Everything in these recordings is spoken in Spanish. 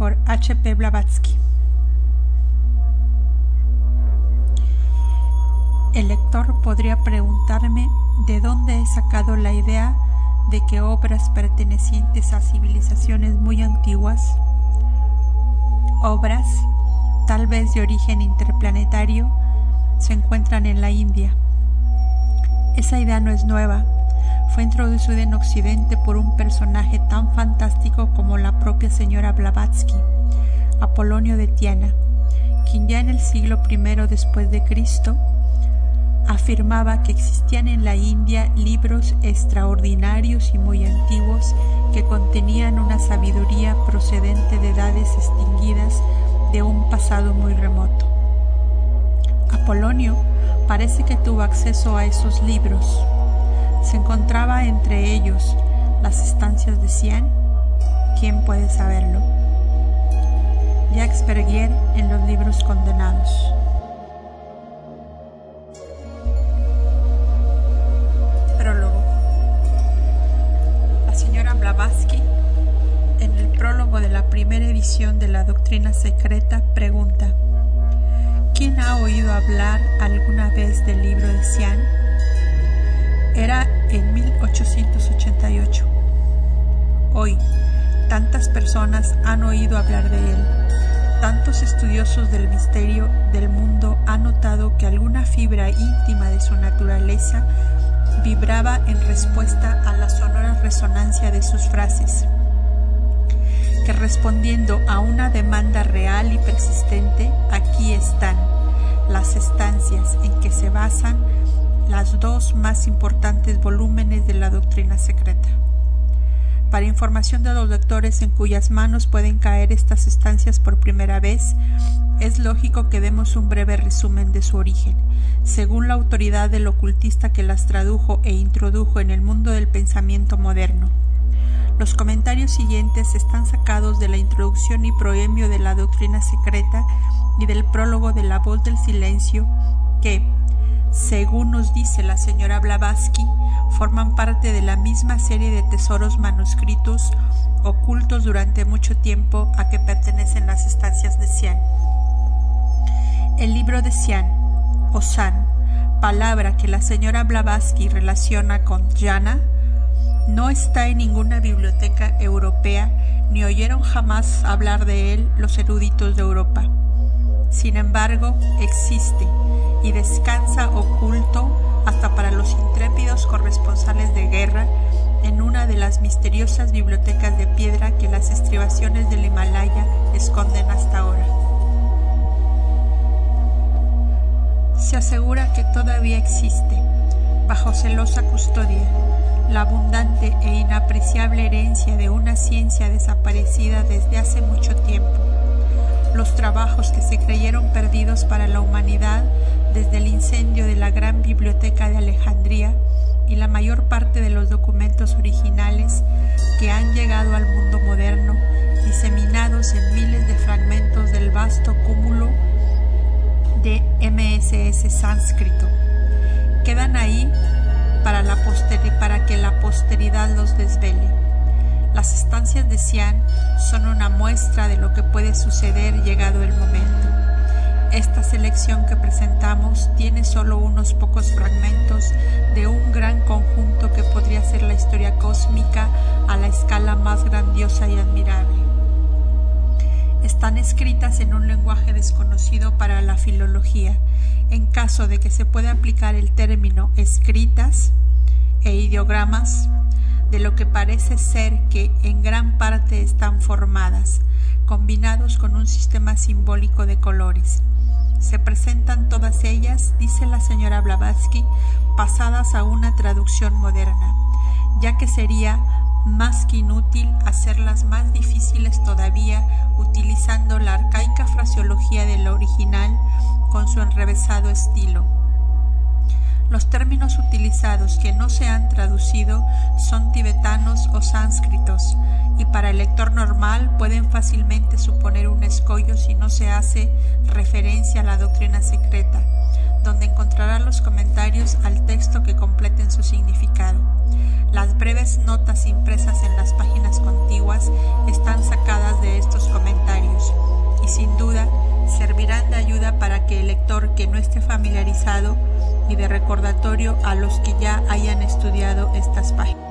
por H. P. Blavatsky. El lector podría preguntarme de dónde he sacado la idea de que obras pertenecientes a civilizaciones muy antiguas, obras tal vez de origen interplanetario, se encuentran en la India. Esa idea no es nueva, fue introducida en Occidente por un personaje tan fantástico como la propia señora Blavatsky, Apolonio de Tiana, quien ya en el siglo I después de Cristo afirmaba que existían en la India libros extraordinarios y muy antiguos que contenían una sabiduría procedente de edades extinguidas de un pasado muy remoto. Apolonio parece que tuvo acceso a esos libros. Se encontraba entre ellos las estancias de Cien. ¿Quién puede saberlo? Jacques Bergier en los libros condenados. Prólogo. La señora Blavatsky, en el prólogo de la primera edición de la Doctrina Secreta, pregunta ¿Quién ha oído hablar alguna vez del libro de Cian? Era en 1888. Hoy, tantas personas han oído hablar de él. Tantos estudiosos del misterio del mundo han notado que alguna fibra íntima de su naturaleza vibraba en respuesta a la sonora resonancia de sus frases, que respondiendo a una demanda real y persistente, aquí están las estancias en que se basan las dos más importantes volúmenes de la doctrina secreta. Para información de los lectores en cuyas manos pueden caer estas estancias por primera vez, es lógico que demos un breve resumen de su origen. Según la autoridad del ocultista que las tradujo e introdujo en el mundo del pensamiento moderno, los comentarios siguientes están sacados de la introducción y proemio de la doctrina secreta y del prólogo de La voz del silencio que, según nos dice la señora Blavatsky, forman parte de la misma serie de tesoros manuscritos ocultos durante mucho tiempo a que pertenecen las estancias de Sian. El libro de Sian, o San, palabra que la señora Blavatsky relaciona con Jana, no está en ninguna biblioteca europea ni oyeron jamás hablar de él los eruditos de Europa. Sin embargo, existe y descansa oculto hasta para los intrépidos corresponsales de guerra en una de las misteriosas bibliotecas de piedra que las estribaciones del Himalaya esconden hasta ahora. Se asegura que todavía existe, bajo celosa custodia, la abundante e inapreciable herencia de una ciencia desaparecida desde hace mucho tiempo los trabajos que se creyeron perdidos para la humanidad desde el incendio de la gran biblioteca de Alejandría y la mayor parte de los documentos originales que han llegado al mundo moderno, diseminados en miles de fragmentos del vasto cúmulo de MSS sánscrito. Quedan ahí para, la para que la posteridad los desvele. Las estancias de Sian son una muestra de lo que puede suceder llegado el momento. Esta selección que presentamos tiene solo unos pocos fragmentos de un gran conjunto que podría ser la historia cósmica a la escala más grandiosa y admirable. Están escritas en un lenguaje desconocido para la filología. En caso de que se pueda aplicar el término escritas e ideogramas, de lo que parece ser que en gran parte están formadas, combinados con un sistema simbólico de colores. Se presentan todas ellas, dice la señora Blavatsky, pasadas a una traducción moderna, ya que sería más que inútil hacerlas más difíciles todavía utilizando la arcaica fraseología del original con su enrevesado estilo. Los términos utilizados que no se han traducido son tibetanos o sánscritos, y para el lector normal pueden fácilmente suponer un escollo si no se hace referencia a la doctrina secreta, donde encontrará los comentarios al texto que completen su significado. Las breves notas impresas en las páginas contiguas están sacadas de estos comentarios y sin duda servirán de ayuda para que el lector que no esté familiarizado y de recordatorio a los que ya hayan estudiado estas páginas.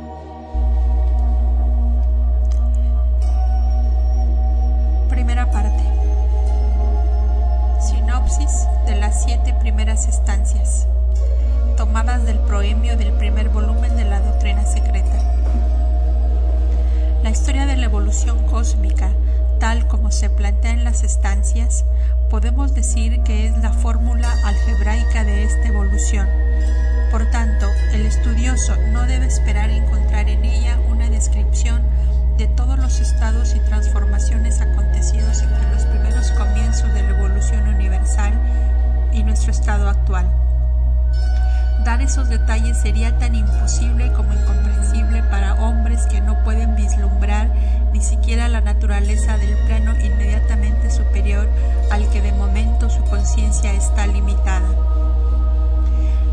Primera parte. Las siete primeras estancias, tomadas del proemio del primer volumen de la Doctrina Secreta. La historia de la evolución cósmica, tal como se plantea en las estancias, podemos decir que es la fórmula algebraica de esta evolución. Por tanto, el estudioso no debe esperar encontrar en ella una descripción de todos los estados y transformaciones acontecidos entre los primeros comienzos de la evolución universal y nuestro estado actual. Dar esos detalles sería tan imposible como incomprensible para hombres que no pueden vislumbrar ni siquiera la naturaleza del plano inmediatamente superior al que de momento su conciencia está limitada.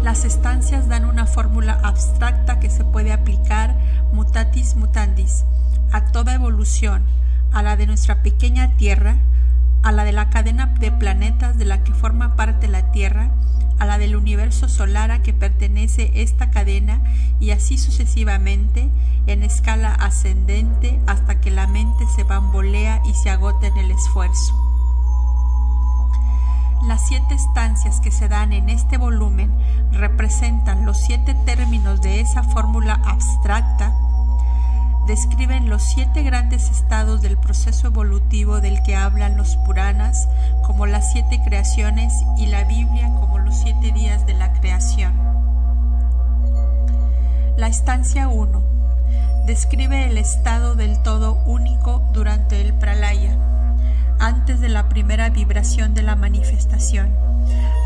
Las estancias dan una fórmula abstracta que se puede aplicar mutatis mutandis a toda evolución, a la de nuestra pequeña Tierra, a la de la cadena de planetas de la que forma parte la Tierra, a la del universo solar a que pertenece esta cadena y así sucesivamente en escala ascendente hasta que la mente se bambolea y se agota en el esfuerzo. Las siete estancias que se dan en este volumen representan los siete términos de esa fórmula abstracta describen los siete grandes estados del proceso evolutivo del que hablan los Puranas como las siete creaciones y la Biblia como los siete días de la creación. La estancia 1 describe el estado del todo único durante el pralaya, antes de la primera vibración de la manifestación.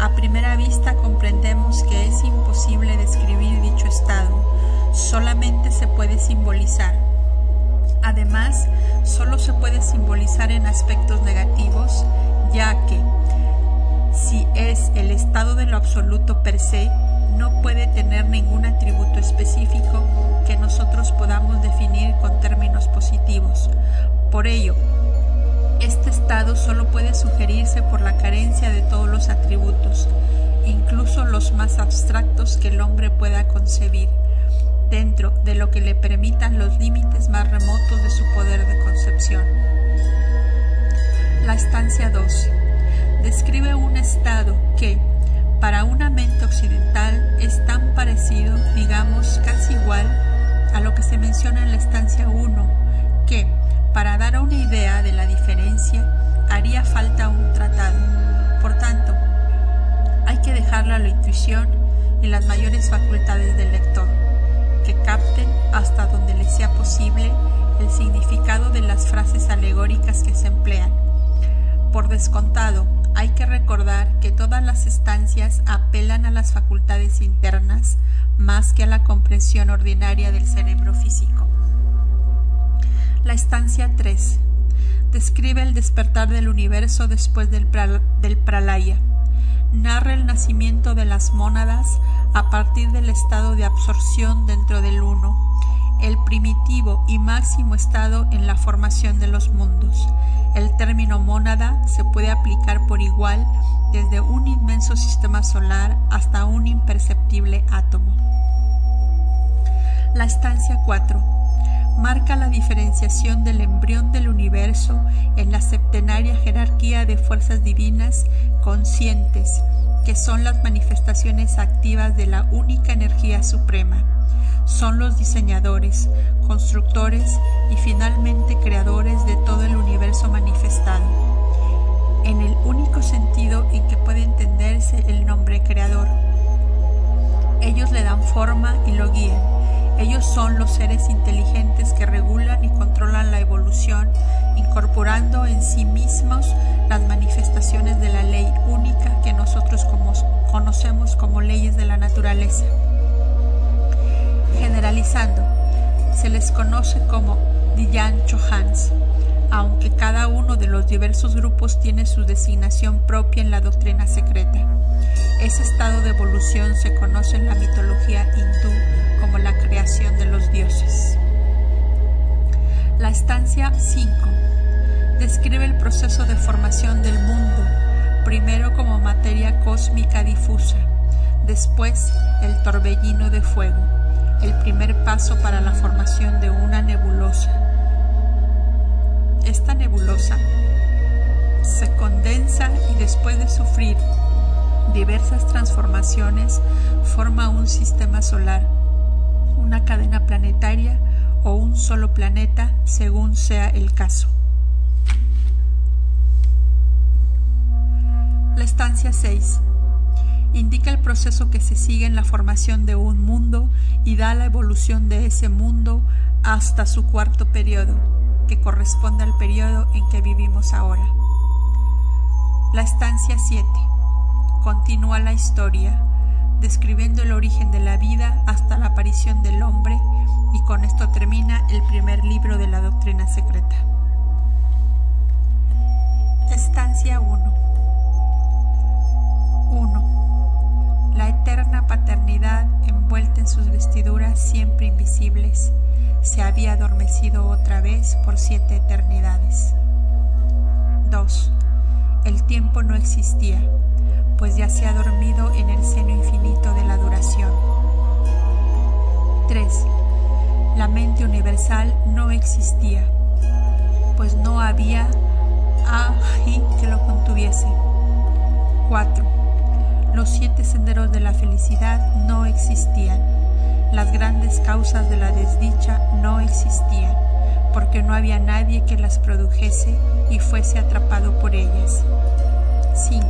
A primera vista comprendemos que es imposible describir dicho estado, solamente se puede simbolizar Además, solo se puede simbolizar en aspectos negativos, ya que si es el estado de lo absoluto per se, no puede tener ningún atributo específico que nosotros podamos definir con términos positivos. Por ello, este estado solo puede sugerirse por la carencia de todos los atributos, incluso los más abstractos que el hombre pueda concebir dentro de lo que le permitan los límites más remotos de su poder de concepción. La estancia 2 describe un estado que, para una mente occidental, es tan parecido, digamos, casi igual a lo que se menciona en la estancia 1, que, para dar una idea de la diferencia, haría falta un tratado. Por tanto, hay que dejarla a la intuición y las mayores facultades del lector capten hasta donde les sea posible el significado de las frases alegóricas que se emplean. Por descontado, hay que recordar que todas las estancias apelan a las facultades internas más que a la comprensión ordinaria del cerebro físico. La estancia 3 describe el despertar del universo después del, del pralaya narra el nacimiento de las mónadas a partir del estado de absorción dentro del uno, el primitivo y máximo estado en la formación de los mundos. El término mónada se puede aplicar por igual desde un inmenso sistema solar hasta un imperceptible átomo. La estancia 4 marca la diferenciación del embrión del universo en la septenaria jerarquía de fuerzas divinas conscientes, que son las manifestaciones activas de la única energía suprema. Son los diseñadores, constructores y finalmente creadores de todo el universo manifestado, en el único sentido en que puede entenderse el nombre creador. Ellos le dan forma y lo guían ellos son los seres inteligentes que regulan y controlan la evolución, incorporando en sí mismos las manifestaciones de la ley única que nosotros conocemos como leyes de la naturaleza. Generalizando, se les conoce como Diyan Chohans, aunque cada uno los diversos grupos tiene su designación propia en la doctrina secreta. Ese estado de evolución se conoce en la mitología hindú como la creación de los dioses. La estancia 5 describe el proceso de formación del mundo, primero como materia cósmica difusa, después el torbellino de fuego, el primer paso para la formación de una nebulosa. Esta nebulosa se condensa y después de sufrir diversas transformaciones forma un sistema solar, una cadena planetaria o un solo planeta según sea el caso. La estancia 6 indica el proceso que se sigue en la formación de un mundo y da la evolución de ese mundo hasta su cuarto periodo, que corresponde al periodo en que vivimos ahora. La estancia 7 continúa la historia, describiendo el origen de la vida hasta la aparición del hombre y con esto termina el primer libro de la doctrina secreta. Estancia 1 1. La eterna paternidad envuelta en sus vestiduras siempre invisibles se había adormecido otra vez por siete eternidades. 2. El tiempo no existía, pues ya se ha dormido en el seno infinito de la duración. 3 la mente universal no existía, pues no había aji que lo contuviese. 4. Los siete senderos de la felicidad no existían. Las grandes causas de la desdicha no existían, porque no había nadie que las produjese y fuese atrapado por ellas. 5.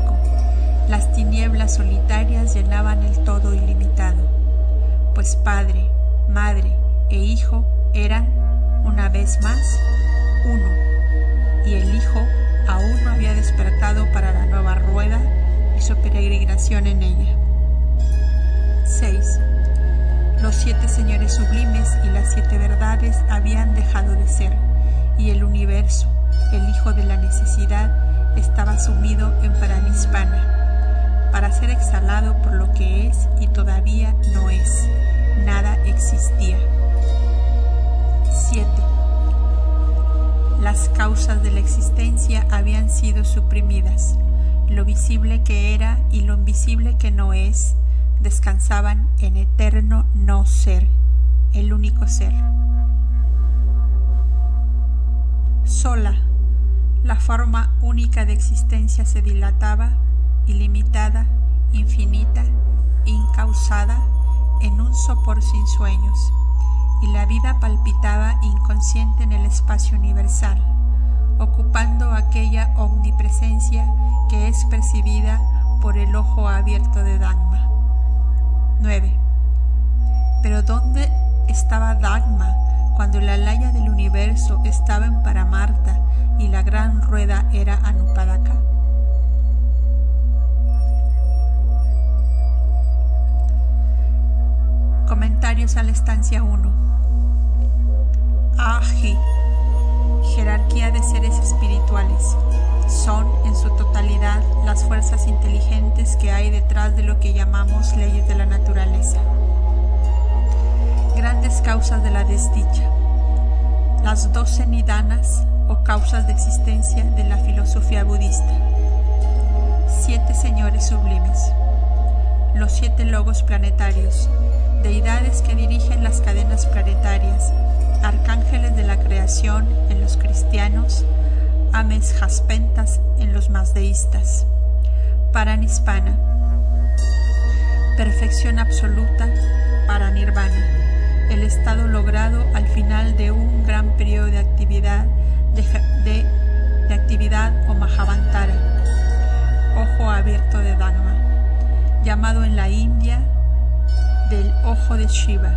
Las tinieblas solitarias llenaban el todo ilimitado, pues Padre, Madre, e hijo eran, una vez más, uno, y el hijo aún no había despertado para la nueva rueda y su peregrinación en ella. 6. Los siete señores sublimes y las siete verdades habían dejado de ser, y el universo, el hijo de la necesidad, estaba sumido en paranispana, para ser exhalado por lo que es y todavía no es. Nada existía. 7. Las causas de la existencia habían sido suprimidas. Lo visible que era y lo invisible que no es descansaban en eterno no ser, el único ser. Sola, la forma única de existencia se dilataba, ilimitada, infinita, incausada, en un sopor sin sueños y la vida palpitaba inconsciente en el espacio universal, ocupando aquella omnipresencia que es percibida por el ojo abierto de Dagma. 9. Pero ¿dónde estaba Dagma cuando la laya del universo estaba en Paramarta y la gran rueda era Anupadaka? Comentarios a la estancia 1. Aji, jerarquía de seres espirituales. Son, en su totalidad, las fuerzas inteligentes que hay detrás de lo que llamamos leyes de la naturaleza. Grandes causas de la desdicha. Las doce nidanas o causas de existencia de la filosofía budista. Siete señores sublimes. Los siete logos planetarios, deidades que dirigen las cadenas planetarias arcángeles de la creación en los cristianos, ames jaspentas en los mazdeístas. Paranispana, perfección absoluta para nirvana, el estado logrado al final de un gran periodo de actividad de, actividad o Mahavantara, ojo abierto de Dhamma, llamado en la India del ojo de Shiva.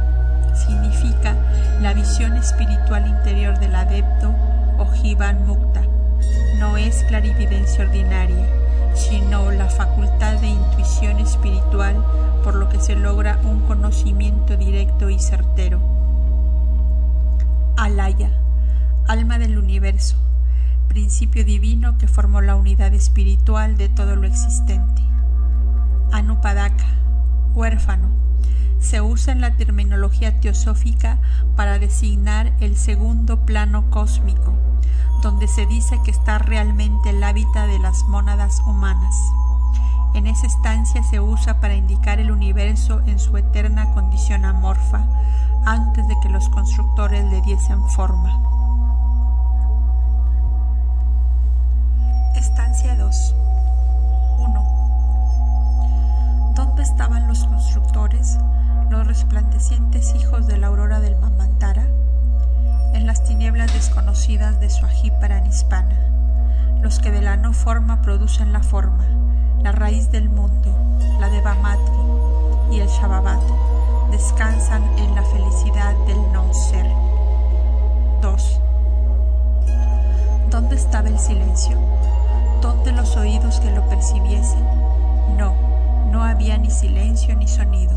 Significa la visión espiritual interior del adepto o Jivan Mukta. No es clarividencia ordinaria, sino la facultad de intuición espiritual por lo que se logra un conocimiento directo y certero. Alaya, alma del universo, principio divino que formó la unidad espiritual de todo lo existente. Anupadaka, huérfano, se usa en la terminología teosófica para designar el segundo plano cósmico, donde se dice que está realmente el hábitat de las mónadas humanas. En esa estancia se usa para indicar el universo en su eterna condición amorfa, antes de que los constructores le diesen forma. Estancia 2 1. ¿Dónde estaban los constructores, los resplandecientes hijos de la aurora del Mamantara? En las tinieblas desconocidas de su hispana, los que de la no forma producen la forma, la raíz del mundo, la de Bamatri y el Shababat descansan en la felicidad del no ser. 2. ¿Dónde estaba el silencio? ¿Dónde los oídos que lo percibiesen? No, no había ni silencio ni sonido,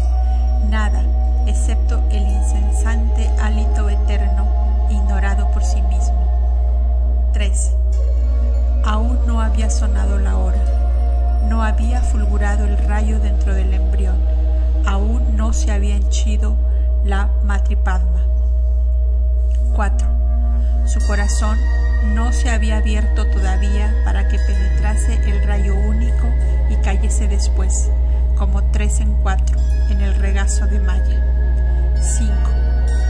nada, excepto el incesante hálito eterno, ignorado por sí mismo. 3. Aún no había sonado la hora, no había fulgurado el rayo dentro del embrión aún no se había henchido la matripadma. 4. Su corazón no se había abierto todavía para que penetrase el rayo único y cayese después, como tres en cuatro, en el regazo de Maya. 5.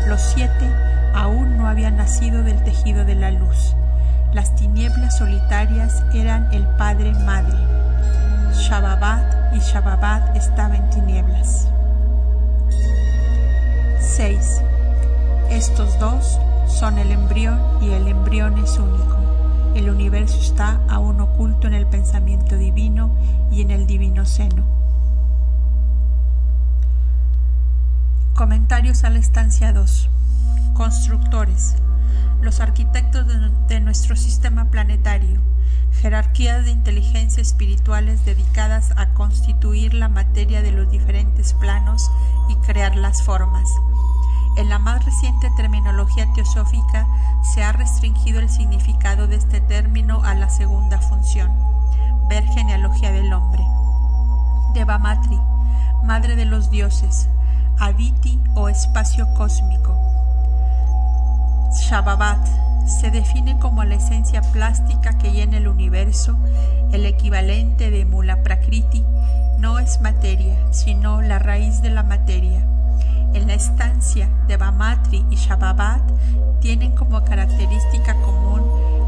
Los siete aún no habían nacido del tejido de la luz. Las tinieblas solitarias eran el Padre Madre. Shababat y Shababat estaba en tinieblas. 6. Estos dos son el embrión y el embrión es único. El universo está aún oculto en el pensamiento divino y en el divino seno. Comentarios a la estancia 2. Constructores. Los arquitectos de, nuestro sistema planetario. Jerarquías de inteligencia espirituales dedicadas a constituir la materia de los diferentes planos y crear las formas en la más reciente terminología teosófica se ha restringido el significado de este término a la segunda función, ver genealogía del hombre. Devamatri, madre de los dioses, Aditi o espacio cósmico. Shababat se define como la esencia plástica que llena el universo, el equivalente de Mula Prakriti, no es materia, sino la raíz de la materia en la estancia de Bamatri y Shababat tienen como característica común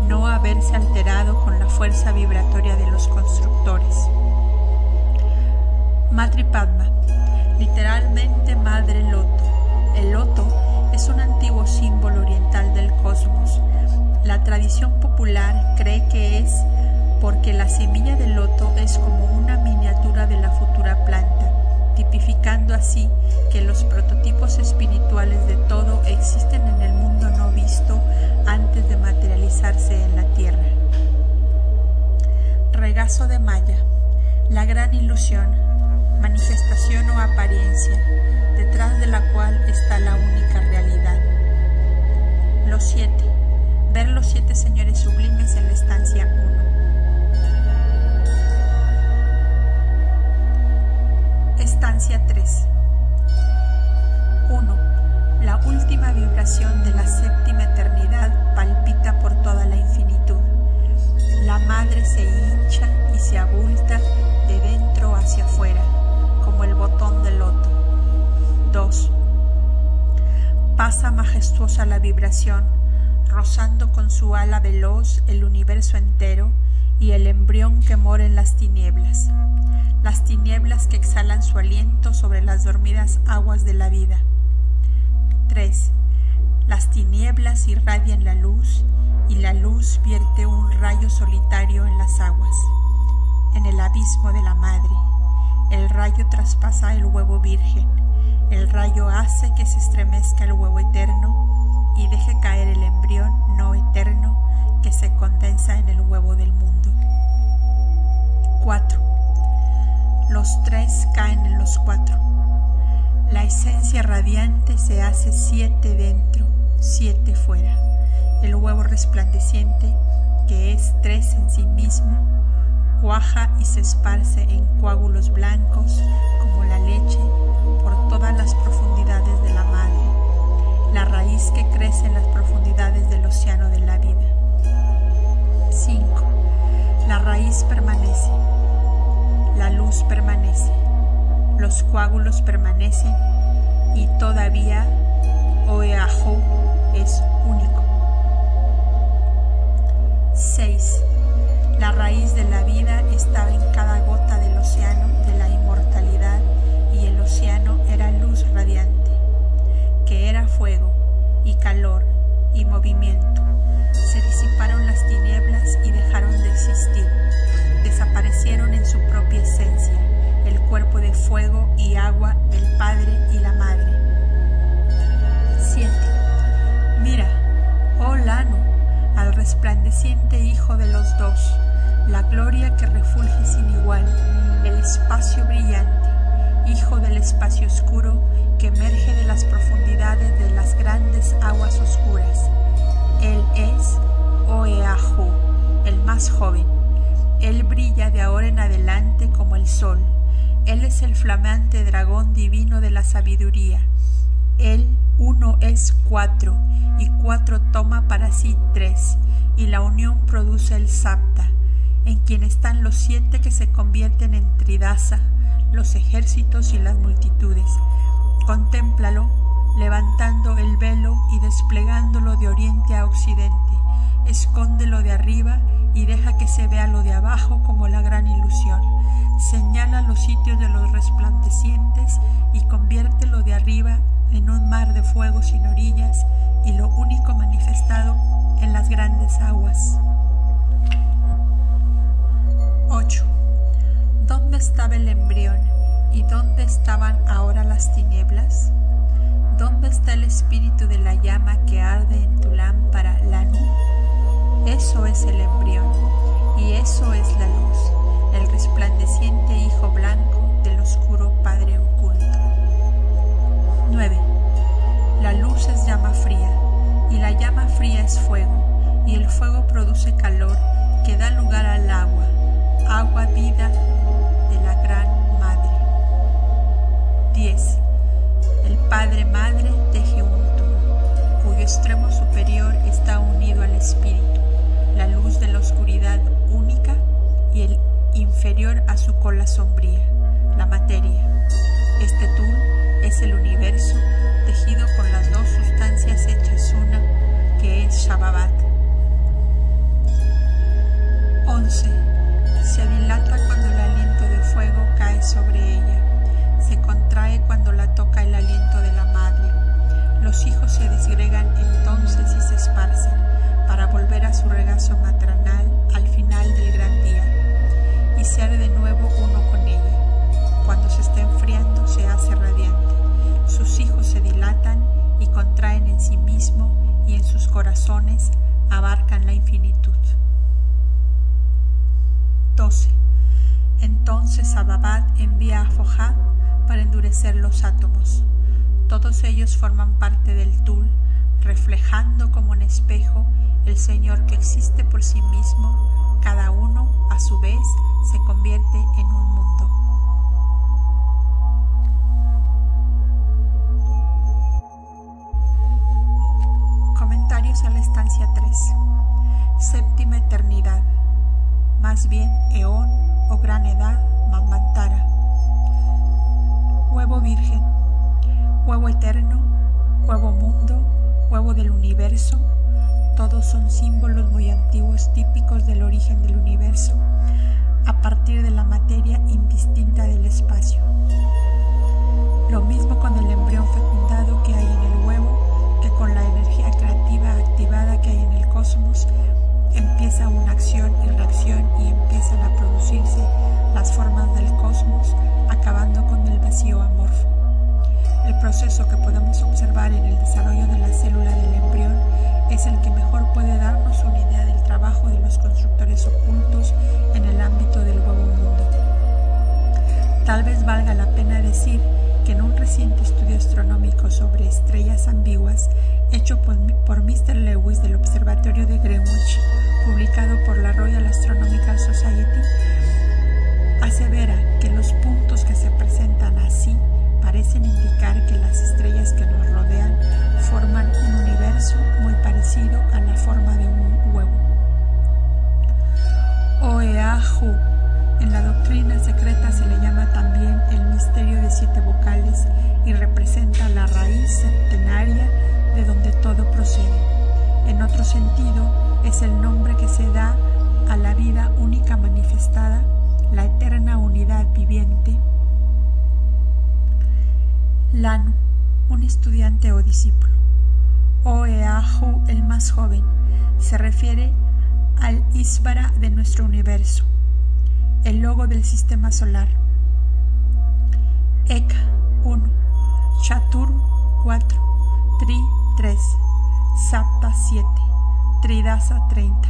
no haberse alterado con la fuerza vibratoria de los constructores. Madri Padma, literalmente Madre Loto. La tradición popular cree que es porque la semilla del loto es como una miniatura de la futura planta tipificando así que los prototipos espirituales de todo existen en el mundo no visto antes de materializarse en la tierra. Regazo de Maya, la gran ilusión, manifestación o apariencia, detrás de la cual está la única realidad. Los siete, ver los siete señores sublimes en la estancia 1. Estancia 3. 1. La última vibración de la séptima eternidad palpita por toda la infinitud. La madre se hincha y se abulta de dentro hacia afuera, como el botón del loto. 2. Pasa majestuosa la vibración, rozando con su ala veloz el universo entero y el embrión que mora en las tinieblas las tinieblas que exhalan su aliento sobre las dormidas aguas de la vida. 3. Las tinieblas irradian la luz y la luz vierte un rayo solitario en las aguas, en el abismo de la madre. El rayo traspasa el huevo virgen, el rayo hace que se estremezca el huevo eterno y deje caer el embrión no eterno que se condensa en el huevo del mundo. 4 los tres caen en los cuatro. La esencia radiante se hace siete dentro, siete fuera. El huevo resplandeciente que es tres en sí mismo, cuaja y se esparce en coágulos blancos como la leche la raíz que crece en las profundidades del océano de la vida. 5. La raíz permanece, la luz permanece, los coágulos permanecen y todavía Oeahu es único. 6. La raíz de la vida estaba en cada gota del océano de la inmortalidad y el océano era luz radiante, que era fuego y calor y movimiento. Se disiparon las tinieblas y dejaron de existir. Desaparecieron en su propia esencia el cuerpo de fuego y agua del Padre y la Madre. 7. Mira, oh Lano, al resplandeciente Hijo de los dos, la gloria que refulge sin igual, el espacio brillante, Hijo del espacio oscuro que emerge de las profundidades de las grandes aguas oscuras. Él es Oeahu, el más joven. Él brilla de ahora en adelante como el sol. Él es el flamante dragón divino de la sabiduría. Él uno es cuatro, y cuatro toma para sí tres, y la unión produce el sapta, en quien están los siete que se convierten en tridasa, los ejércitos y las multitudes. Contémplalo, levantando el velo y desplegándolo de oriente a occidente. Escóndelo de arriba y deja que se vea lo de abajo como la gran ilusión. Señala los sitios de los resplandecientes y conviértelo de arriba en un mar de fuego sin orillas y lo único manifestado en las grandes aguas. 8. ¿Dónde estaba el embrión y dónde estaban ahora las tinieblas? ¿Dónde está el espíritu de la llama que arde en tu lámpara, la Eso es el embrión y eso es la luz, el resplandeciente Hijo blanco del oscuro Padre oculto. 9. La luz es llama fría, y la llama fría es fuego, y el fuego produce calor que da lugar al agua, agua vida 10. El Padre Madre teje un túnel, cuyo extremo superior está unido al espíritu, la luz de la oscuridad única y el inferior a su cola sombría, la materia. Este tul es el universo tejido con las dos sustancias hechas una, que es Shababat. 11. Regazo maternal al final del gran día y ser de nuevo uno con ella. Cuando se está enfriando se hace radiante. Sus hijos se dilatan y contraen en sí mismo y en sus corazones abarcan la infinitud. 12. Entonces Ababat envía a Fojá para endurecer los átomos. Todos ellos forman parte del tul, reflejando como un espejo el Señor que existe por sí mismo, cada uno a su vez se convierte en un mundo. Comentarios a la estancia 3. Séptima eternidad, más bien eón o gran edad, mamantara. Huevo virgen, huevo eterno, huevo mundo, huevo del universo, todos son símbolos muy antiguos típicos del origen del universo a partir de la materia indistinta del espacio. Lo mismo con el embrión fecundado que hay en el huevo, que con la energía creativa activada que hay en el cosmos, empieza una acción y reacción y empiezan a producirse las formas del cosmos, acabando con el vacío amorfo. El proceso que podemos observar en es el que mejor puede darnos una idea del trabajo de los constructores ocultos en el ámbito del nuevo mundo. Tal vez valga la pena decir que en un reciente estudio astronómico sobre estrellas ambiguas hecho por, Mr. Lewis del Observatorio de Greenwich, publicado por la Royal Astronomical Society, asevera que los puntos que se presentan así parecen indicar que las estrellas que nos rodean forman un universo muy parecido a la forma de un huevo. Oeahu en la doctrina secreta se le llama también el misterio de siete vocales y representa la raíz centenaria de donde todo procede. En otro sentido, es el nombre que se da a la vida única manifestada, la eterna unidad viviente. Lanu, un estudiante o discípulo. Oeahu, el más joven, se refiere al Isvara de nuestro universo el logo del sistema solar. Eka 1, Chatur 4, Tri 3, Sapta 7, Tridasa 30.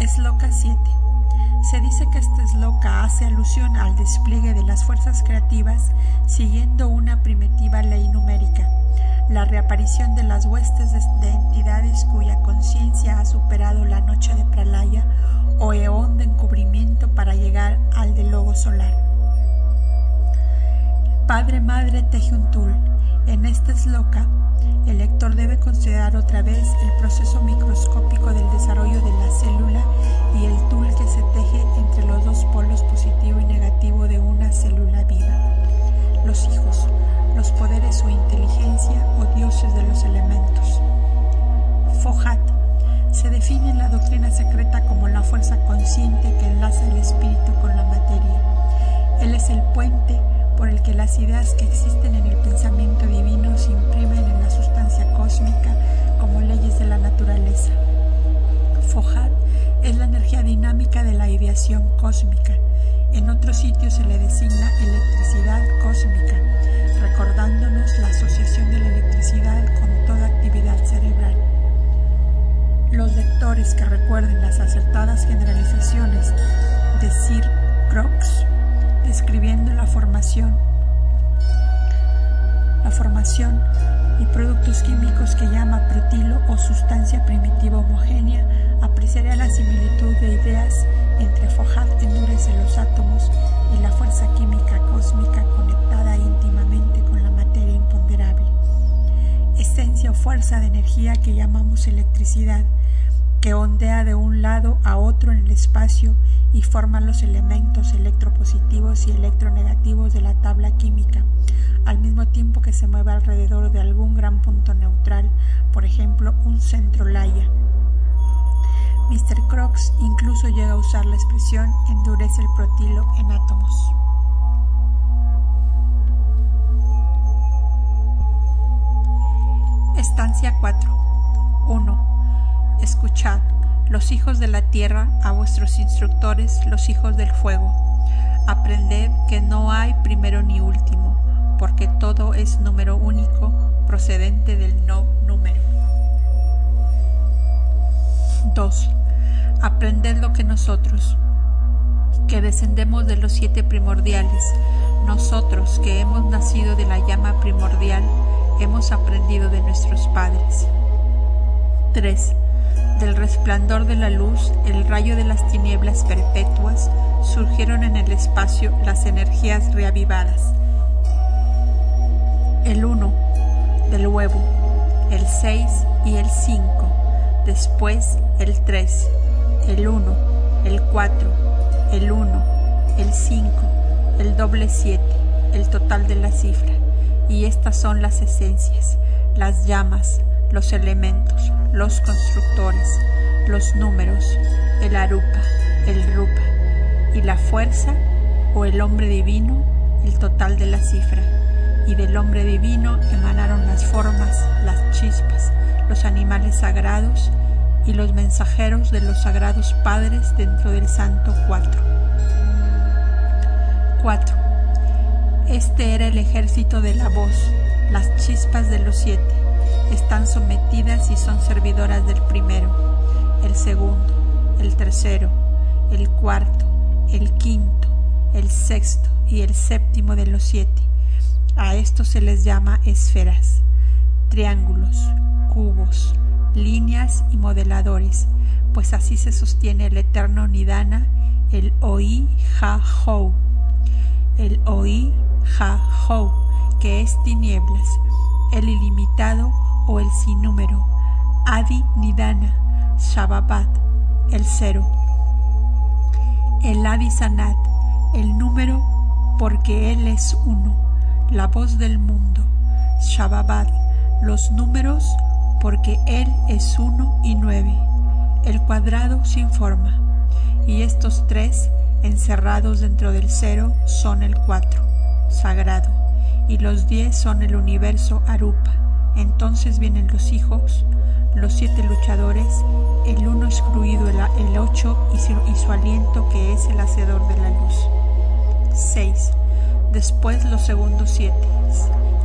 Esloka 7. Se dice que este esloka hace alusión al despliegue de las fuerzas creativas siguiendo una primitiva ley numérica, la reaparición de las huestes de entidades cuya conciencia ha superado la noche de Pralaya o eón de encubrimiento para llegar al de logo solar. Padre Madre Tejuntul, en esta esloca, el lector debe considerar otra vez el proceso microscópico del desarrollo de la célula y el tul que se teje entre los dos polos positivo y negativo de una célula viva. Los hijos, los poderes o inteligencia o dioses de los elementos. Fohat, se define en la doctrina secreta como la fuerza consciente que enlaza el espíritu con la materia. Él es el puente por el que las ideas que existen en el pensamiento divino se imprimen en la sustancia cósmica como leyes de la naturaleza. Fojat es la energía dinámica de la ideación cósmica. En otro sitio se le designa electricidad cósmica, recordándonos la asociación de la electricidad con toda actividad cerebral. Los lectores que recuerden las acertadas generalizaciones de Sir Crox describiendo la formación, la formación y productos químicos que llama protilo o sustancia primitiva homogénea, apreciaría la similitud de ideas entre Fojat endurece los átomos y la fuerza química cósmica conectada íntimamente con la materia imponderable. Esencia o fuerza de energía que llamamos electricidad que ondea de un lado a otro en el espacio y forma los elementos electropositivos y electronegativos de la tabla química, al mismo tiempo que se mueve alrededor de algún gran punto neutral, por ejemplo, un centro laya. Mr. Crox incluso llega a usar la expresión endurece el protilo en átomos. Estancia 4. 1. Escuchad, los hijos de la tierra, a vuestros instructores, los hijos del fuego. Aprended que no hay primero ni último, porque todo es número único, procedente del no número. 2. Aprended lo que nosotros, que descendemos de los siete primordiales, nosotros que hemos nacido de la llama primordial, hemos aprendido de nuestros padres. 3 del resplandor de la luz, el rayo de las tinieblas perpetuas, surgieron en el espacio las energías reavivadas. El uno del huevo, el seis y el cinco, después el tres, el uno, el cuatro, el uno, el cinco, el doble siete, el total de la cifra. Y estas son las esencias, las llamas, los elementos, los constructores, los números, el arupa, el rupa, y la fuerza o el hombre divino, el total de la cifra. Y del hombre divino emanaron las formas, las chispas, los animales sagrados y los mensajeros de los sagrados padres dentro del santo cuatro. 4. Este era el ejército de la voz, las chispas de los siete están sometidas y son servidoras del primero, el segundo, el tercero, el cuarto, el quinto, el sexto y el séptimo de los siete. A estos se les llama esferas, triángulos, cubos, líneas y modeladores, pues así se sostiene el eterno Nidana, el Oi Ha Hou, el Oi Ha Hou, que es tinieblas, el ilimitado o el sin número, Adi Nidana, Shababat, el cero, el Adi Sanat, el número porque Él es uno, la voz del mundo, Shababat, los números porque Él es uno y nueve, el cuadrado sin forma, y estos tres encerrados dentro del cero son el cuatro, sagrado, y los diez son el universo Arupa. Entonces vienen los hijos, los siete luchadores, el uno excluido el, ocho y su, aliento que es el hacedor de la luz. 6. Después los segundos siete,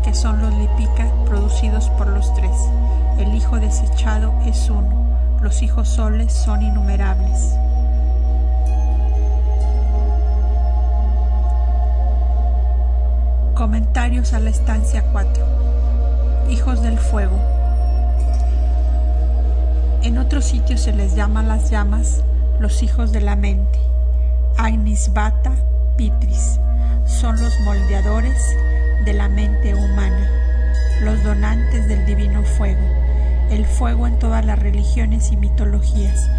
que son los lipika producidos por los tres. El hijo desechado es uno, los hijos soles son innumerables. Comentarios a la estancia 4. Hijos del fuego. En otros sitios se les llama las llamas los hijos de la mente. Agnisbata Pitris son los moldeadores de la mente humana, los donantes del divino fuego. El fuego en todas las religiones y mitologías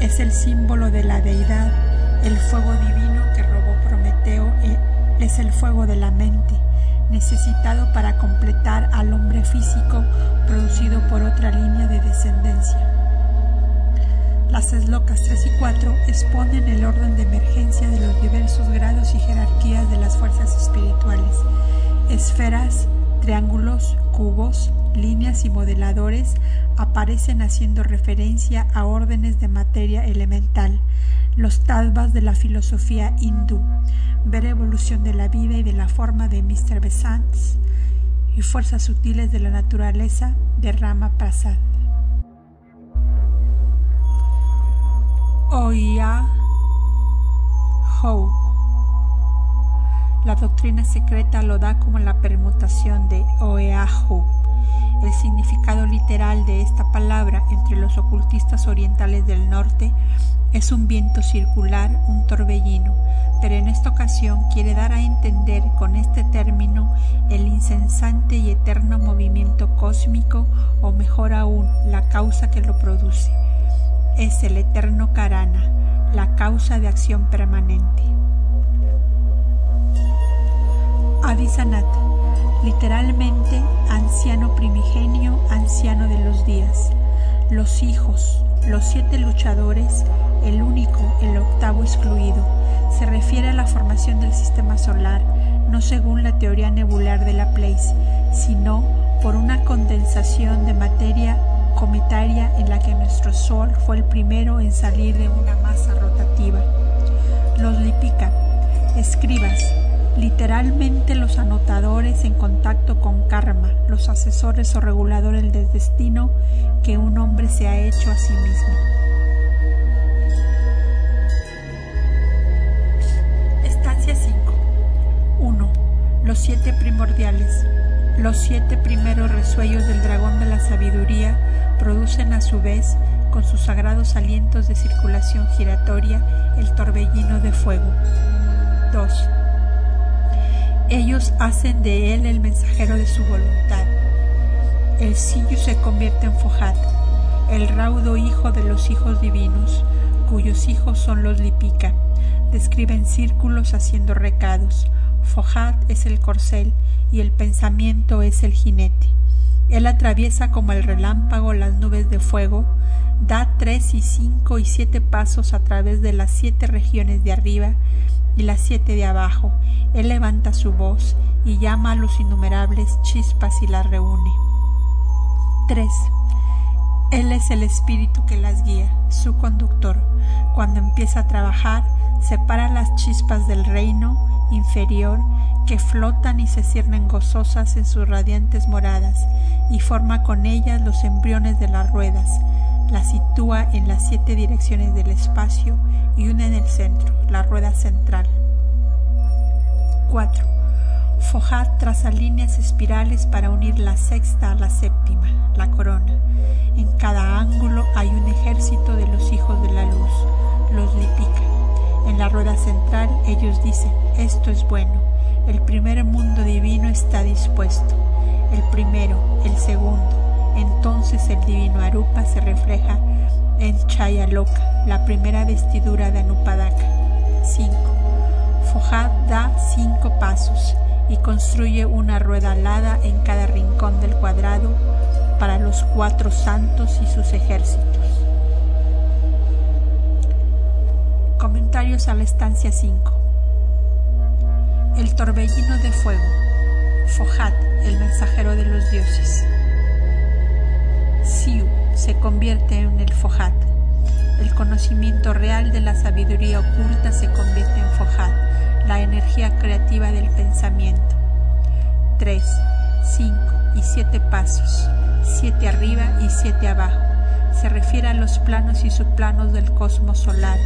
es el símbolo de la deidad. El fuego divino que robó Prometeo eh, es el fuego de la mente, necesitado para completar al hombre físico producido por otra línea de descendencia. Las eslocas 3 y 4 exponen el orden de emergencia de los diversos grados y jerarquías de las fuerzas espirituales. Esferas, triángulos, cubos, líneas y modeladores aparecen haciendo referencia a órdenes de materia elemental, los tadvas de la filosofía hindú, ver evolución de la vida y de la forma de Mr. Besant y fuerzas sutiles de la naturaleza de Rama Prasad. Oia Hou. La doctrina secreta lo da como la permutación de Oeahu. El significado literal de esta palabra entre los ocultistas orientales del norte es un viento circular, un torbellino, pero en esta ocasión quiere dar a entender con este término el insensante y eterno movimiento cósmico o mejor aún la causa que lo produce es el eterno Karana, la causa de acción permanente. Adisanat, literalmente anciano primigenio, anciano de los días. Los hijos, los siete luchadores, el único, el octavo excluido, se refiere a la formación del sistema solar, no según la teoría nebular de Laplace, sino por una condensación de materia cometaria en la que nuestro Sol fue el primero en salir de una masa rotativa. Los Lipika, escribas, literalmente los anotadores en contacto con karma, los asesores o reguladores del destino que un hombre se ha hecho a sí mismo. Estancia 5. 1. Los siete primordiales. Los siete primeros resuellos del dragón de la sabiduría producen a su vez, con sus sagrados alientos de circulación giratoria, el torbellino de fuego. 2. Ellos hacen de él el mensajero de su voluntad. El sillo se convierte en Fojat, el raudo hijo de los hijos divinos, cuyos hijos son los Lipika. Describen círculos haciendo recados. Fojat es el corcel y el pensamiento es el jinete. Él atraviesa como el relámpago las nubes de fuego, da tres y cinco y siete pasos a través de las siete regiones de arriba y las siete de abajo. Él levanta su voz y llama a los innumerables chispas y las reúne. 3. Él es el espíritu que las guía, su conductor. Cuando empieza a trabajar, separa las chispas del reino inferior que flotan y se ciernen gozosas en sus radiantes moradas y forma con ellas los embriones de las ruedas, las sitúa en las siete direcciones del espacio y una en el centro, la rueda central. 4. Fojad traza líneas espirales para unir la sexta a la séptima, la corona. En cada ángulo hay un ejército de los hijos de la luz, los lipica. En la rueda central ellos dicen, esto es bueno, el primer mundo divino está dispuesto, el primero, el segundo. Entonces el divino Arupa se refleja en Chaya Loka, la primera vestidura de Anupadaka. 5. Fojad da cinco pasos y construye una rueda alada en cada rincón del cuadrado para los cuatro santos y sus ejércitos. Comentarios a la estancia 5. El torbellino de fuego. Fojat, el mensajero de los dioses. Siu se convierte en el Fojat. El conocimiento real de la sabiduría oculta se convierte en Fojat, la energía creativa del pensamiento. 3, 5 y 7 pasos, 7 arriba y 7 abajo. Se refiere a los planos y subplanos del cosmos solar.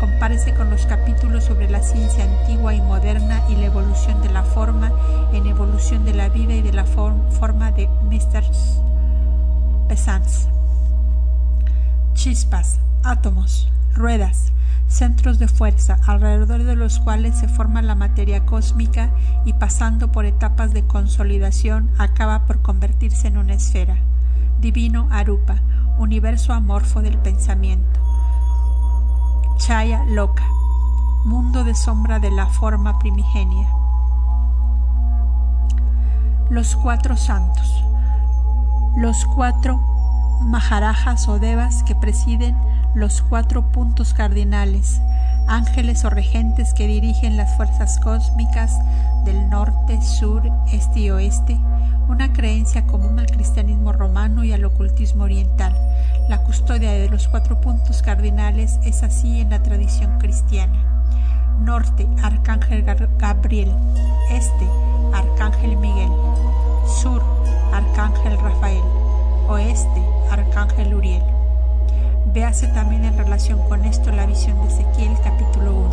Compárese con los capítulos sobre la ciencia antigua y moderna y la evolución de la forma en evolución de la vida y de la forma de Mr. Chispas, átomos, ruedas, centros de fuerza, alrededor de los cuales se forma la materia cósmica y pasando por etapas de consolidación acaba por convertirse en una esfera. Divino Arupa, universo amorfo del pensamiento. Chaya Loka, mundo de sombra de la forma primigenia. Los cuatro santos. Los cuatro Maharajas o Devas que presiden los cuatro puntos cardinales, ángeles o regentes que dirigen las fuerzas cósmicas del norte, sur, este y oeste, una creencia común al cristianismo romano y al ocultismo oriental. La custodia de los cuatro puntos cardinales es así en la tradición cristiana. Norte, Arcángel Gabriel. Este, Arcángel Miguel. Sur, Arcángel Rafael. Oeste, Arcángel Uriel. Véase también en relación con esto la visión de Ezequiel capítulo 1.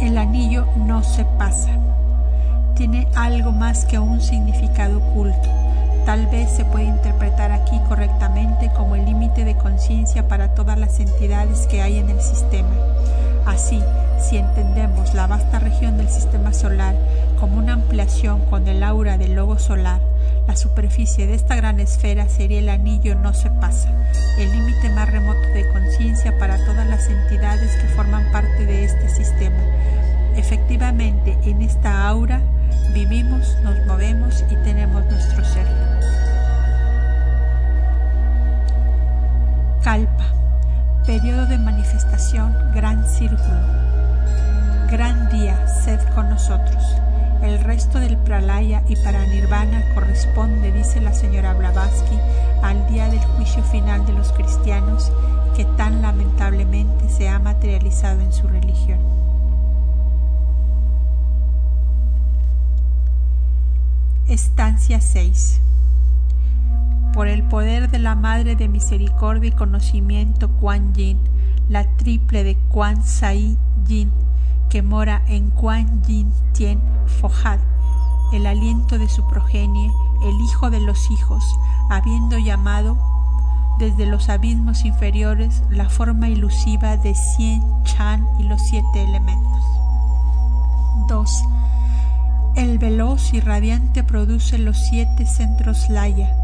El anillo no se pasa. Tiene algo más que un significado oculto. Tal vez se puede interpretar aquí correctamente como el límite de conciencia para todas las entidades que hay en el sistema. Así, si entendemos la vasta región del sistema solar como una ampliación con el aura del logo solar, la superficie de esta gran esfera sería el anillo no se pasa, el límite más remoto de conciencia para todas las entidades que forman parte de este sistema. Efectivamente, en esta aura vivimos, nos movemos y tenemos nuestro ser. Kalpa, periodo de manifestación, gran círculo. Gran día, sed con nosotros. El resto del pralaya y paranirvana corresponde, dice la señora Blavatsky, al día del juicio final de los cristianos que tan lamentablemente se ha materializado en su religión. Estancia 6 Por el poder de la Madre de Misericordia y Conocimiento Kuan Yin, la triple de Kuan Sai Yin, que mora en Kuan Yin Tien Fojad, el aliento de su progenie, el hijo de los hijos, habiendo llamado desde los abismos inferiores la forma ilusiva de Cien Chan y los siete elementos. 2. El veloz y radiante produce los siete centros Laya,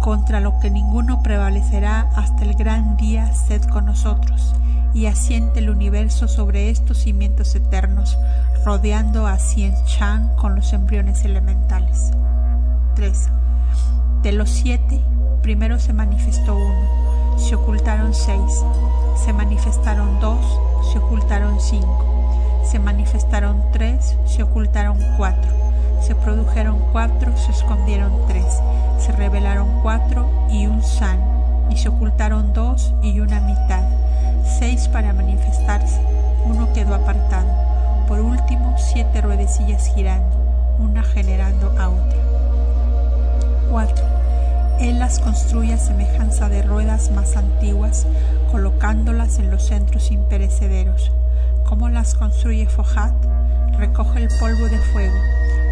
contra lo que ninguno prevalecerá hasta el gran día sed con nosotros y asiente el universo sobre estos cimientos eternos, rodeando a Cien Chan con los embriones elementales. 3. De los siete, primero se manifestó uno, se ocultaron seis, se manifestaron dos, se ocultaron cinco, se manifestaron tres, se ocultaron cuatro, se produjeron cuatro, se escondieron tres, se revelaron cuatro y un san, y se ocultaron dos y una mitad seis para manifestarse, uno quedó apartado. Por último, siete ruedecillas girando, una generando a otra. 4. Él las construye a semejanza de ruedas más antiguas, colocándolas en los centros imperecederos. ¿Cómo las construye Fojat? Recoge el polvo de fuego,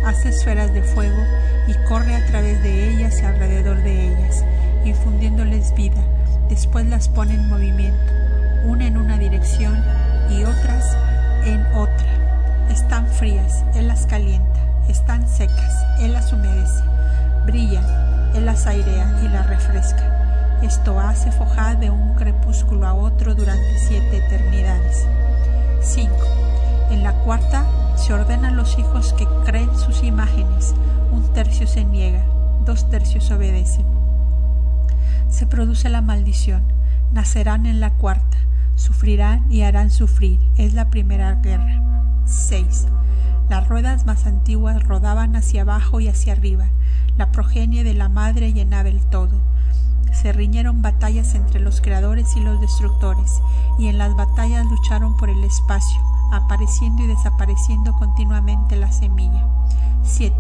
hace esferas de fuego y corre a través de ellas y alrededor de ellas, infundiéndoles vida. Después las pone en movimiento, una en una dirección y otras en otra. Están frías, Él las calienta, están secas, Él las humedece, brillan, Él las airea y las refresca. Esto hace fojar de un crepúsculo a otro durante siete eternidades. 5. En la cuarta se ordenan los hijos que creen sus imágenes, un tercio se niega, dos tercios obedecen. Se produce la maldición, nacerán en la cuarta, sufrirán y harán sufrir, es la primera guerra. 6. Las ruedas más antiguas rodaban hacia abajo y hacia arriba, la progenie de la madre llenaba el todo. Se riñeron batallas entre los creadores y los destructores, y en las batallas lucharon por el espacio, apareciendo y desapareciendo continuamente la semilla. 7.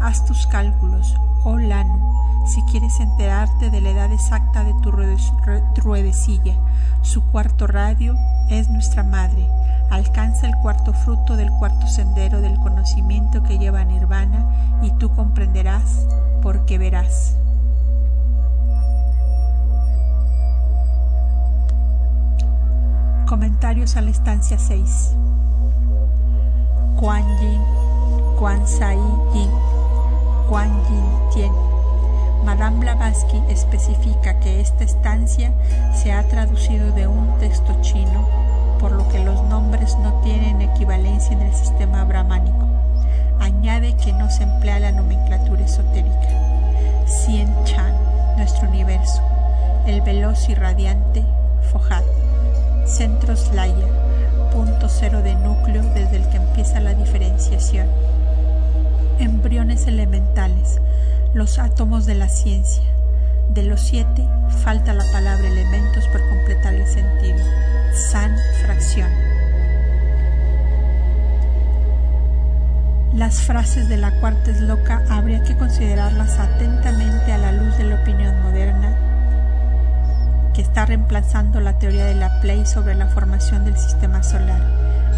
Haz tus cálculos, oh Lanu, si quieres enterarte de la edad exacta de tu ruedecilla. Su cuarto radio es nuestra madre. Alcanza el cuarto fruto del cuarto sendero del conocimiento que lleva a Nirvana y tú comprenderás porque verás. Comentarios a la estancia 6. Kuan Yin, Kuan Sai Yin, Kuan Yin Tien. Madame Blavatsky especifica que esta estancia se ha traducido de un texto chino, por lo que los nombres no tienen equivalencia en el sistema brahmánico. Añade que no se emplea la nomenclatura esotérica. Cien Chan, nuestro universo, el veloz y radiante Fojat centro Slayer, punto cero de núcleo desde el que empieza la diferenciación. Embriones elementales, los átomos de la ciencia. De los siete, falta la palabra elementos por completar el sentido. San fracción. Las frases de la cuarta es loca habría que considerarlas atentamente a la luz de la opinión moderna que está reemplazando la teoría de la Play sobre la formación del sistema solar.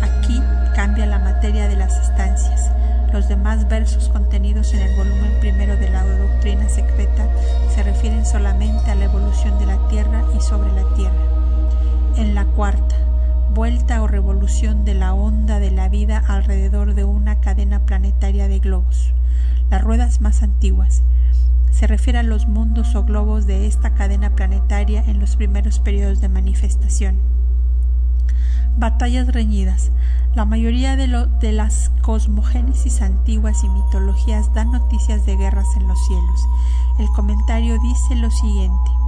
Aquí cambia la materia de las estancias. Los demás versos contenidos en el volumen primero de la doctrina secreta se refieren solamente a la evolución de la Tierra y sobre la Tierra. En la cuarta, vuelta o revolución de la onda de la vida alrededor de una cadena planetaria de globos. Las ruedas más antiguas, se refiere a los mundos o globos de esta cadena planetaria en los primeros periodos de manifestación. Batallas reñidas. La mayoría de, las cosmogénesis antiguas y mitologías dan noticias de guerras en los cielos. El comentario dice lo siguiente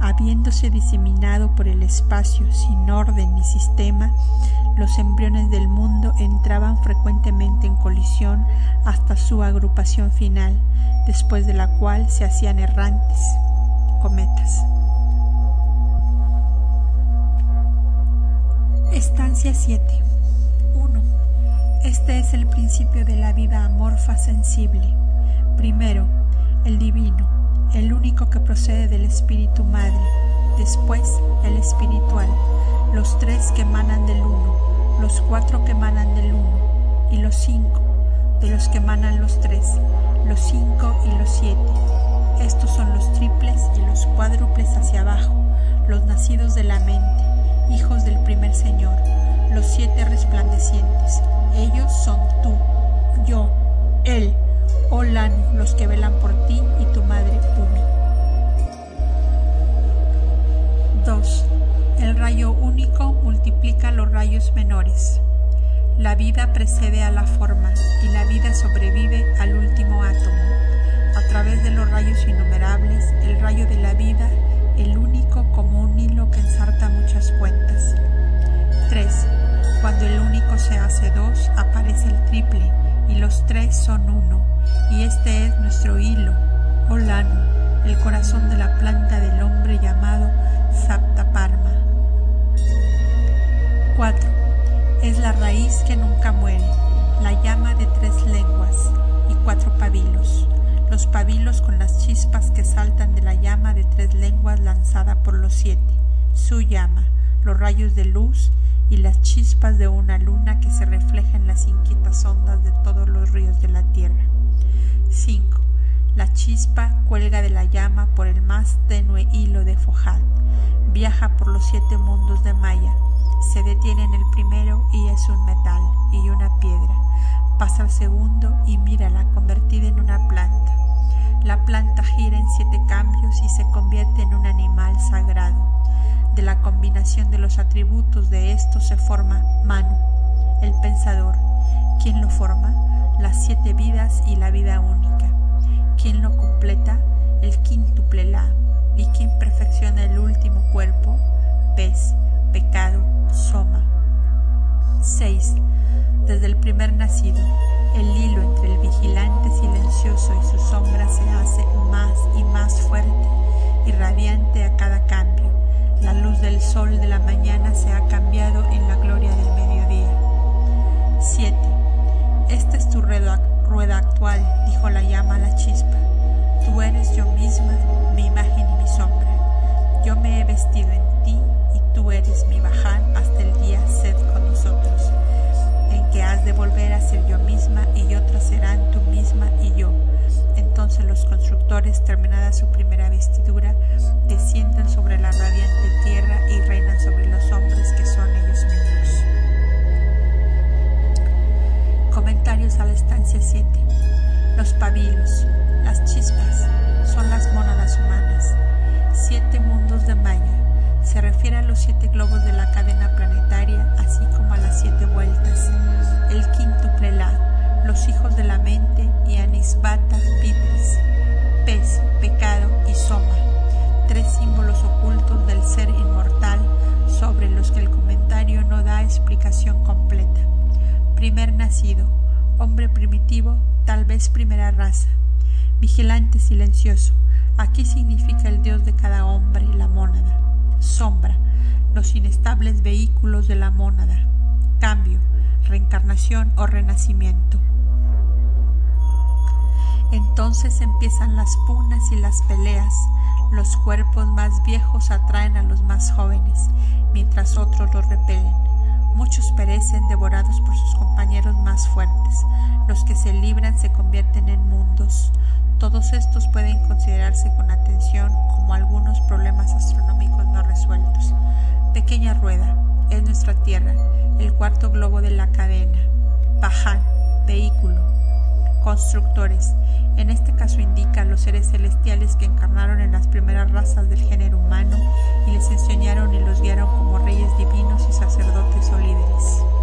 habiéndose diseminado por el espacio sin orden ni sistema, los embriones del mundo entraban frecuentemente en colisión hasta su agrupación final, después de la cual se hacían errantes, cometas. Estancia 7. 1. Este es el principio de la vida amorfa sensible. Primero, el divino, el único que procede del Espíritu Madre, después el espiritual, los tres que emanan del uno, los cuatro que emanan del uno, y los cinco, de los que emanan los tres, los cinco y los siete. Estos son los triples y los cuádruples hacia abajo, los nacidos de la mente, hijos del primer Señor, los siete resplandecientes. Ellos son tú, yo, Él, Olan, los que velan por ti y tu madre Umi. 2. El rayo único multiplica los rayos menores. La vida precede a la forma y la vida sobrevive al último átomo. A través de los rayos innumerables, el rayo de la vida, el único como un hilo que ensarta muchas cuentas. 3. Cuando el único se hace dos, aparece el triple y los tres son uno, y este es nuestro hilo, Olanu, el corazón de la planta del hombre llamado Saptaparma. 4. Es la raíz que nunca muere, la llama de tres lenguas y cuatro pabilos, los pabilos con las chispas que saltan de la llama de tres lenguas lanzada por los siete. su llama, los rayos de luz y las chispas de una luna que se refleja en las inquietas ondas de todos los ríos de la tierra. 5. La chispa cuelga de la llama por el más tenue hilo de Fojad, viaja por los siete mundos de Maya, se detiene en el primero y es un metal y una piedra, pasa al segundo y mírala convertida en una planta. La planta gira en siete cambios y se convierte en un animal sagrado de la combinación de los atributos de esto se forma Manu, el pensador. ¿Quién lo forma? Las siete vidas y la vida única. ¿Quién lo completa? El quíntuple La. ¿Y quién perfecciona el último cuerpo? Pez, pecado, soma. 6. Desde el primer nacido, el hilo entre el vigilante silencioso y su sombra se hace más y más fuerte y radiante a cada cambio la luz del sol de la mañana se ha cambiado en la gloria del mediodía. Los constructores, terminada su primera vestidura, descienden sobre la radiante tierra y reinan sobre los hombres que son ellos mismos. Comentarios a la estancia 7. Los pabilos, las chispas, son las mónadas humanas. Siete mundos de Maya. Se refiere a los siete globos de la cadena planetaria, así como a las siete vueltas. El quinto La, los hijos de la mente y Anisbata Pitris, pez, pecado y soma tres símbolos ocultos del ser inmortal sobre los que el comentario no da explicación completa. Primer nacido, hombre primitivo, tal vez primera raza. Vigilante silencioso, aquí significa el Dios de cada hombre, la mónada. Sombra, los inestables vehículos de la mónada. Cambio, reencarnación o renacimiento. Entonces empiezan las punas y las peleas, los cuerpos más viejos atraen a los más jóvenes, mientras otros los repelen. Muchos perecen devorados por sus compañeros más fuertes. Los que se libran se convierten en mundos. Todos estos pueden considerarse con atención como algunos problemas astronómicos no resueltos. Pequeña rueda, es nuestra Tierra, el cuarto globo de la cadena. Paján, vehículo. Constructores, en este caso indica los seres celestiales que encarnaron en las primeras razas del género humano y les enseñaron y los guiaron como reyes divinos y sacerdotes o líderes.